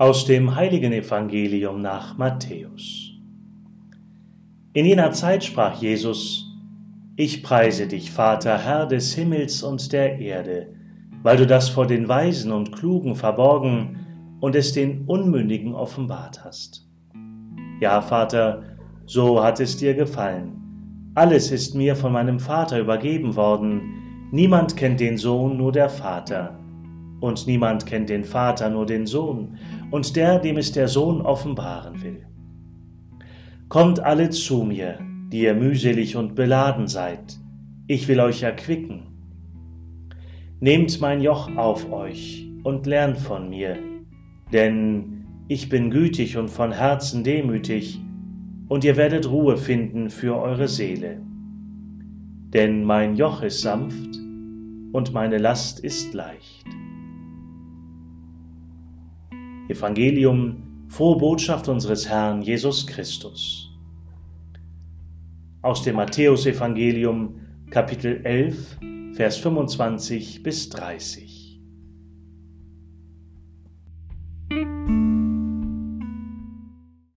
Aus dem heiligen Evangelium nach Matthäus. In jener Zeit sprach Jesus, Ich preise dich, Vater, Herr des Himmels und der Erde, weil du das vor den Weisen und Klugen verborgen und es den Unmündigen offenbart hast. Ja, Vater, so hat es dir gefallen. Alles ist mir von meinem Vater übergeben worden. Niemand kennt den Sohn, nur der Vater und niemand kennt den Vater, nur den Sohn, und der, dem es der Sohn offenbaren will. Kommt alle zu mir, die ihr mühselig und beladen seid, ich will euch erquicken. Nehmt mein Joch auf euch und lernt von mir, denn ich bin gütig und von Herzen demütig, und ihr werdet Ruhe finden für eure Seele. Denn mein Joch ist sanft und meine Last ist leicht. Evangelium, frohe Botschaft unseres Herrn Jesus Christus. Aus dem Matthäusevangelium Kapitel 11, Vers 25 bis 30.